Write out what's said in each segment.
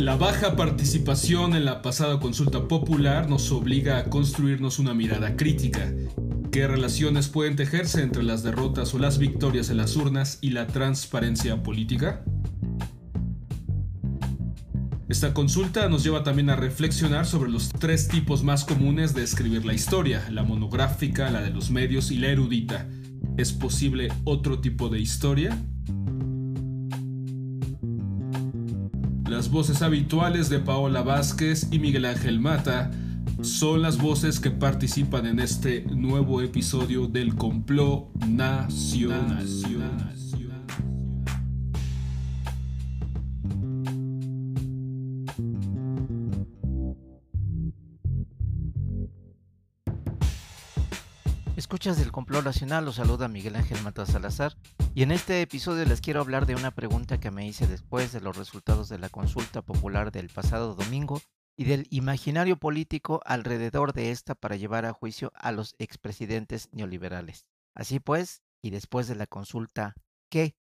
La baja participación en la pasada consulta popular nos obliga a construirnos una mirada crítica. ¿Qué relaciones pueden tejerse entre las derrotas o las victorias en las urnas y la transparencia política? Esta consulta nos lleva también a reflexionar sobre los tres tipos más comunes de escribir la historia, la monográfica, la de los medios y la erudita. ¿Es posible otro tipo de historia? Las voces habituales de Paola Vázquez y Miguel Ángel Mata son las voces que participan en este nuevo episodio del complot nacional. Escuchas del complot nacional, los saluda Miguel Ángel Mata Salazar y en este episodio les quiero hablar de una pregunta que me hice después de los resultados de la consulta popular del pasado domingo y del imaginario político alrededor de esta para llevar a juicio a los expresidentes neoliberales. Así pues, y después de la consulta, ¿qué?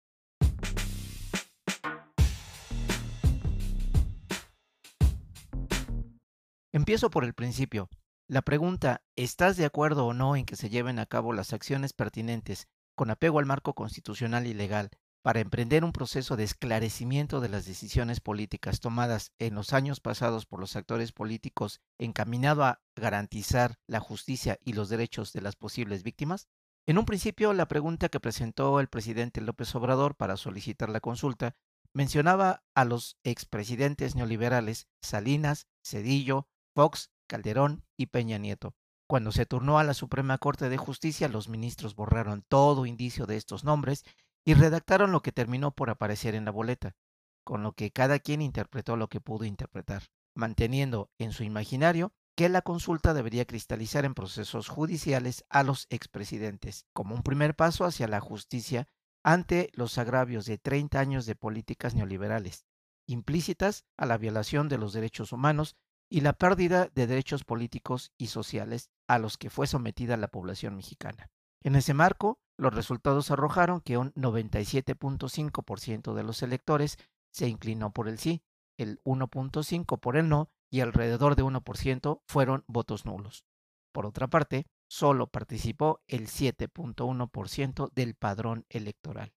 Empiezo por el principio. La pregunta, ¿estás de acuerdo o no en que se lleven a cabo las acciones pertinentes con apego al marco constitucional y legal para emprender un proceso de esclarecimiento de las decisiones políticas tomadas en los años pasados por los actores políticos encaminado a garantizar la justicia y los derechos de las posibles víctimas? En un principio, la pregunta que presentó el presidente López Obrador para solicitar la consulta mencionaba a los expresidentes neoliberales Salinas, Cedillo, Fox Calderón y Peña Nieto. Cuando se turnó a la Suprema Corte de Justicia, los ministros borraron todo indicio de estos nombres y redactaron lo que terminó por aparecer en la boleta, con lo que cada quien interpretó lo que pudo interpretar, manteniendo en su imaginario que la consulta debería cristalizar en procesos judiciales a los expresidentes, como un primer paso hacia la justicia ante los agravios de 30 años de políticas neoliberales, implícitas a la violación de los derechos humanos y la pérdida de derechos políticos y sociales a los que fue sometida la población mexicana. En ese marco, los resultados arrojaron que un 97.5% de los electores se inclinó por el sí, el 1.5% por el no y alrededor de 1% fueron votos nulos. Por otra parte, solo participó el 7.1% del padrón electoral.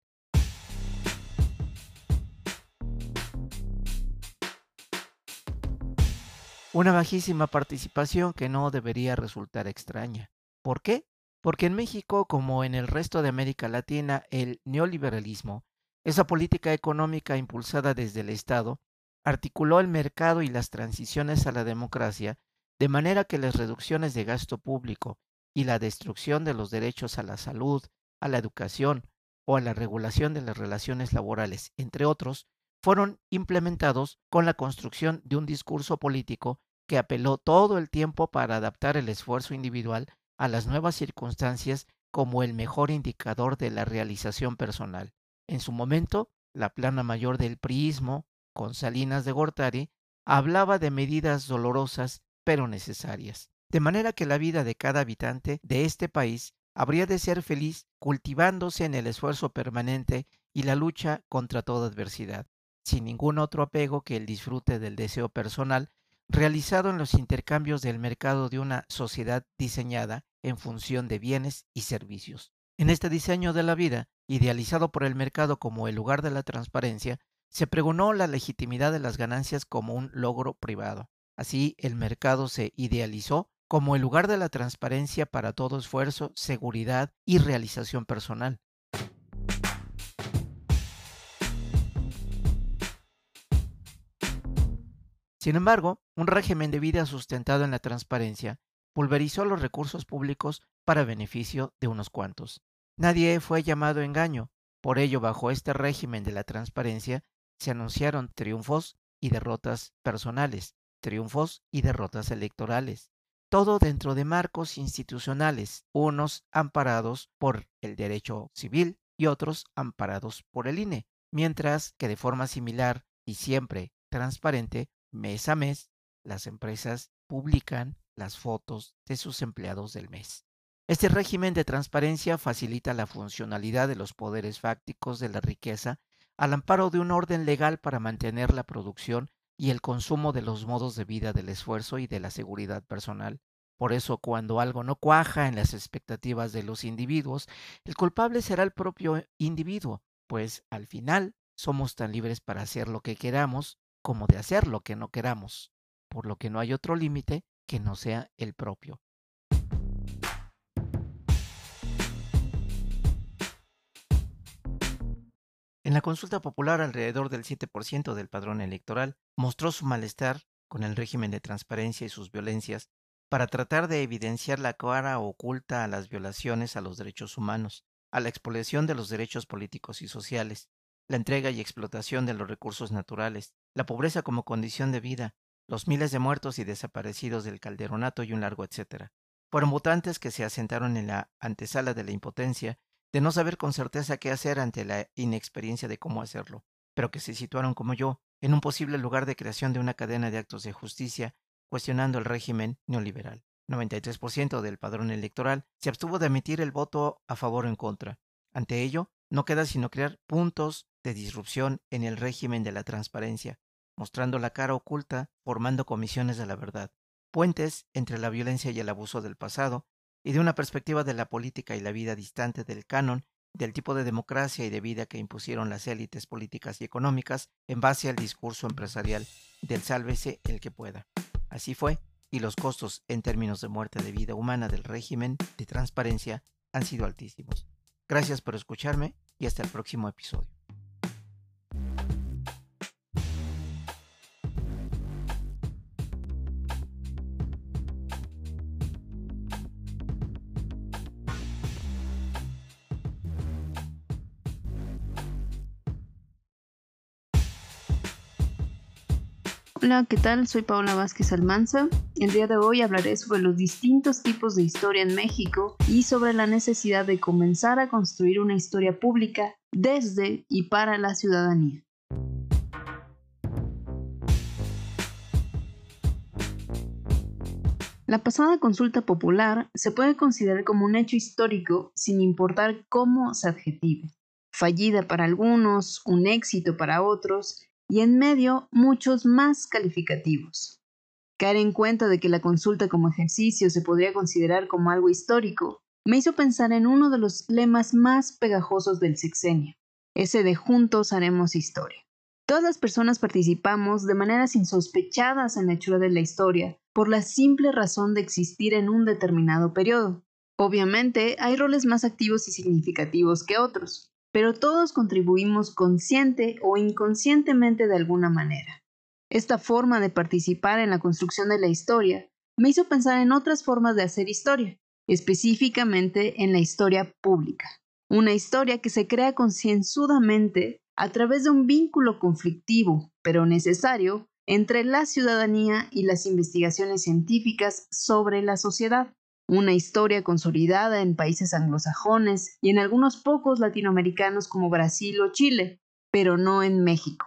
Una bajísima participación que no debería resultar extraña. ¿Por qué? Porque en México, como en el resto de América Latina, el neoliberalismo, esa política económica impulsada desde el Estado, articuló el mercado y las transiciones a la democracia de manera que las reducciones de gasto público y la destrucción de los derechos a la salud, a la educación o a la regulación de las relaciones laborales, entre otros, fueron implementados con la construcción de un discurso político que apeló todo el tiempo para adaptar el esfuerzo individual a las nuevas circunstancias como el mejor indicador de la realización personal. En su momento, la plana mayor del priismo, con Salinas de Gortari, hablaba de medidas dolorosas pero necesarias. De manera que la vida de cada habitante de este país habría de ser feliz cultivándose en el esfuerzo permanente y la lucha contra toda adversidad sin ningún otro apego que el disfrute del deseo personal realizado en los intercambios del mercado de una sociedad diseñada en función de bienes y servicios. En este diseño de la vida, idealizado por el mercado como el lugar de la transparencia, se pregonó la legitimidad de las ganancias como un logro privado. Así, el mercado se idealizó como el lugar de la transparencia para todo esfuerzo, seguridad y realización personal. Sin embargo, un régimen de vida sustentado en la transparencia pulverizó los recursos públicos para beneficio de unos cuantos. Nadie fue llamado engaño, por ello bajo este régimen de la transparencia se anunciaron triunfos y derrotas personales, triunfos y derrotas electorales, todo dentro de marcos institucionales, unos amparados por el derecho civil y otros amparados por el INE, mientras que de forma similar y siempre transparente Mes a mes, las empresas publican las fotos de sus empleados del mes. Este régimen de transparencia facilita la funcionalidad de los poderes fácticos de la riqueza al amparo de un orden legal para mantener la producción y el consumo de los modos de vida del esfuerzo y de la seguridad personal. Por eso, cuando algo no cuaja en las expectativas de los individuos, el culpable será el propio individuo, pues al final somos tan libres para hacer lo que queramos como de hacer lo que no queramos, por lo que no hay otro límite que no sea el propio. En la consulta popular, alrededor del 7% del padrón electoral mostró su malestar con el régimen de transparencia y sus violencias para tratar de evidenciar la cara oculta a las violaciones a los derechos humanos, a la expoliación de los derechos políticos y sociales, la entrega y explotación de los recursos naturales, la pobreza como condición de vida, los miles de muertos y desaparecidos del calderonato y un largo etcétera. Fueron votantes que se asentaron en la antesala de la impotencia, de no saber con certeza qué hacer ante la inexperiencia de cómo hacerlo, pero que se situaron como yo, en un posible lugar de creación de una cadena de actos de justicia, cuestionando el régimen neoliberal. 93% del padrón electoral se abstuvo de emitir el voto a favor o en contra. Ante ello, no queda sino crear puntos de disrupción en el régimen de la transparencia, mostrando la cara oculta, formando comisiones de la verdad, puentes entre la violencia y el abuso del pasado, y de una perspectiva de la política y la vida distante del canon del tipo de democracia y de vida que impusieron las élites políticas y económicas en base al discurso empresarial del sálvese el que pueda. Así fue, y los costos en términos de muerte de vida humana del régimen de transparencia han sido altísimos. Gracias por escucharme y hasta el próximo episodio. Hola, ¿qué tal? Soy Paola Vázquez Almanza. El día de hoy hablaré sobre los distintos tipos de historia en México y sobre la necesidad de comenzar a construir una historia pública desde y para la ciudadanía. La pasada consulta popular se puede considerar como un hecho histórico sin importar cómo se adjetive. Fallida para algunos, un éxito para otros, y en medio muchos más calificativos. Caer en cuenta de que la consulta como ejercicio se podría considerar como algo histórico me hizo pensar en uno de los lemas más pegajosos del sexenio, ese de juntos haremos historia. Todas las personas participamos de maneras insospechadas en la hechura de la historia por la simple razón de existir en un determinado periodo. Obviamente hay roles más activos y significativos que otros, pero todos contribuimos consciente o inconscientemente de alguna manera. Esta forma de participar en la construcción de la historia me hizo pensar en otras formas de hacer historia, específicamente en la historia pública. Una historia que se crea concienzudamente a través de un vínculo conflictivo, pero necesario, entre la ciudadanía y las investigaciones científicas sobre la sociedad una historia consolidada en países anglosajones y en algunos pocos latinoamericanos como Brasil o Chile, pero no en México.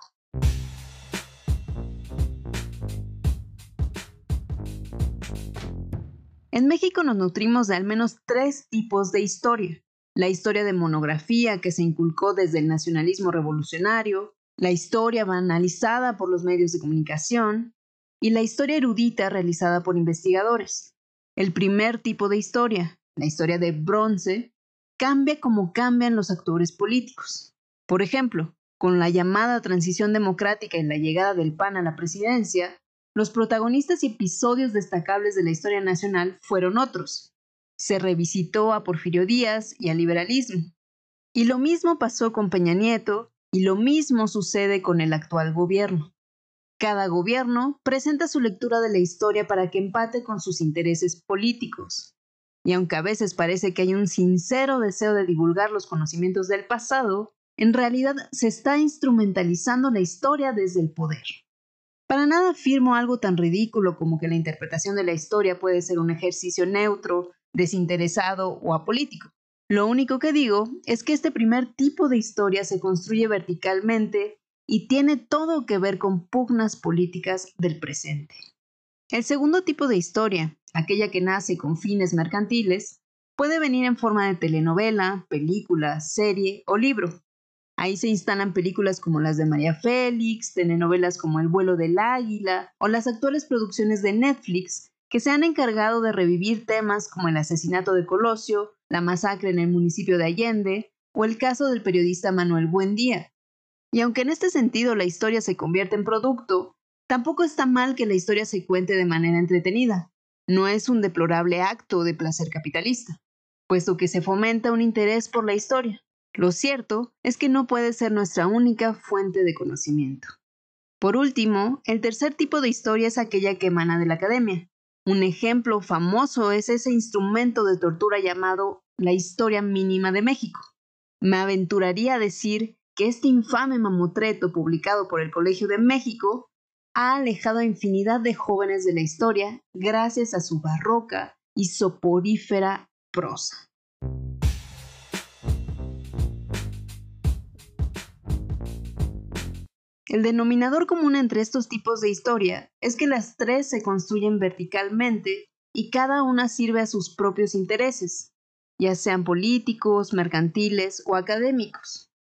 En México nos nutrimos de al menos tres tipos de historia. La historia de monografía que se inculcó desde el nacionalismo revolucionario, la historia banalizada por los medios de comunicación y la historia erudita realizada por investigadores. El primer tipo de historia, la historia de bronce, cambia como cambian los actores políticos. Por ejemplo, con la llamada transición democrática y la llegada del PAN a la presidencia, los protagonistas y episodios destacables de la historia nacional fueron otros. Se revisitó a Porfirio Díaz y al liberalismo. Y lo mismo pasó con Peña Nieto y lo mismo sucede con el actual gobierno. Cada gobierno presenta su lectura de la historia para que empate con sus intereses políticos. Y aunque a veces parece que hay un sincero deseo de divulgar los conocimientos del pasado, en realidad se está instrumentalizando la historia desde el poder. Para nada afirmo algo tan ridículo como que la interpretación de la historia puede ser un ejercicio neutro, desinteresado o apolítico. Lo único que digo es que este primer tipo de historia se construye verticalmente y tiene todo que ver con pugnas políticas del presente. El segundo tipo de historia, aquella que nace con fines mercantiles, puede venir en forma de telenovela, película, serie o libro. Ahí se instalan películas como las de María Félix, telenovelas como El vuelo del águila o las actuales producciones de Netflix que se han encargado de revivir temas como el asesinato de Colosio, la masacre en el municipio de Allende o el caso del periodista Manuel Buendía. Y aunque en este sentido la historia se convierte en producto, tampoco está mal que la historia se cuente de manera entretenida. No es un deplorable acto de placer capitalista, puesto que se fomenta un interés por la historia. Lo cierto es que no puede ser nuestra única fuente de conocimiento. Por último, el tercer tipo de historia es aquella que emana de la academia. Un ejemplo famoso es ese instrumento de tortura llamado la historia mínima de México. Me aventuraría a decir que este infame mamotreto publicado por el Colegio de México ha alejado a infinidad de jóvenes de la historia gracias a su barroca y soporífera prosa. El denominador común entre estos tipos de historia es que las tres se construyen verticalmente y cada una sirve a sus propios intereses, ya sean políticos, mercantiles o académicos.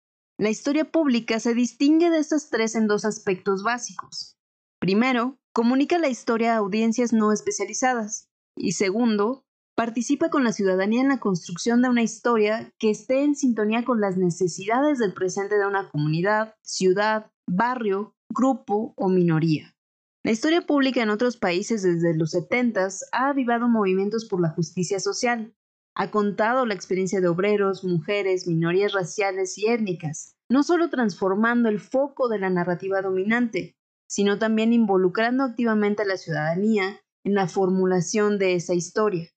La historia pública se distingue de estas tres en dos aspectos básicos. Primero, comunica la historia a audiencias no especializadas. Y segundo, participa con la ciudadanía en la construcción de una historia que esté en sintonía con las necesidades del presente de una comunidad, ciudad, barrio, grupo o minoría. La historia pública en otros países desde los 70 ha avivado movimientos por la justicia social. Ha contado la experiencia de obreros, mujeres, minorías raciales y étnicas, no solo transformando el foco de la narrativa dominante, sino también involucrando activamente a la ciudadanía en la formulación de esa historia.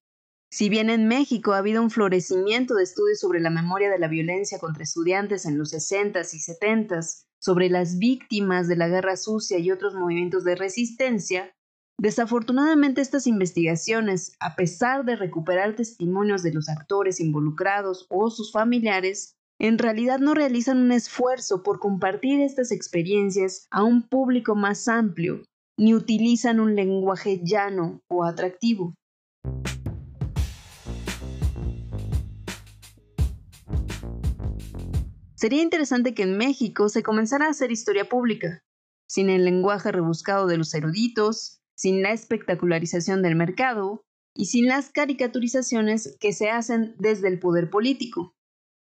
Si bien en México ha habido un florecimiento de estudios sobre la memoria de la violencia contra estudiantes en los 60s y 70s, sobre las víctimas de la guerra sucia y otros movimientos de resistencia, desafortunadamente estas investigaciones, a pesar de recuperar testimonios de los actores involucrados o sus familiares, en realidad no realizan un esfuerzo por compartir estas experiencias a un público más amplio, ni utilizan un lenguaje llano o atractivo. Sería interesante que en México se comenzara a hacer historia pública, sin el lenguaje rebuscado de los eruditos, sin la espectacularización del mercado y sin las caricaturizaciones que se hacen desde el poder político.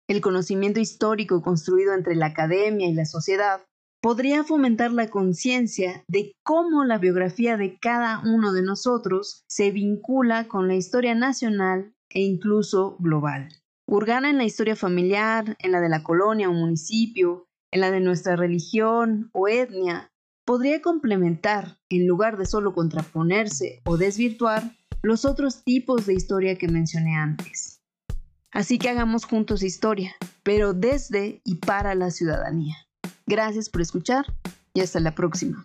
El conocimiento histórico construido entre la academia y la sociedad podría fomentar la conciencia de cómo la biografía de cada uno de nosotros se vincula con la historia nacional e incluso global. Hurgana en la historia familiar, en la de la colonia o municipio, en la de nuestra religión o etnia, podría complementar, en lugar de solo contraponerse o desvirtuar, los otros tipos de historia que mencioné antes. Así que hagamos juntos historia, pero desde y para la ciudadanía. Gracias por escuchar y hasta la próxima.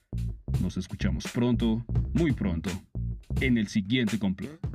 Nos escuchamos pronto, muy pronto, en el siguiente complot.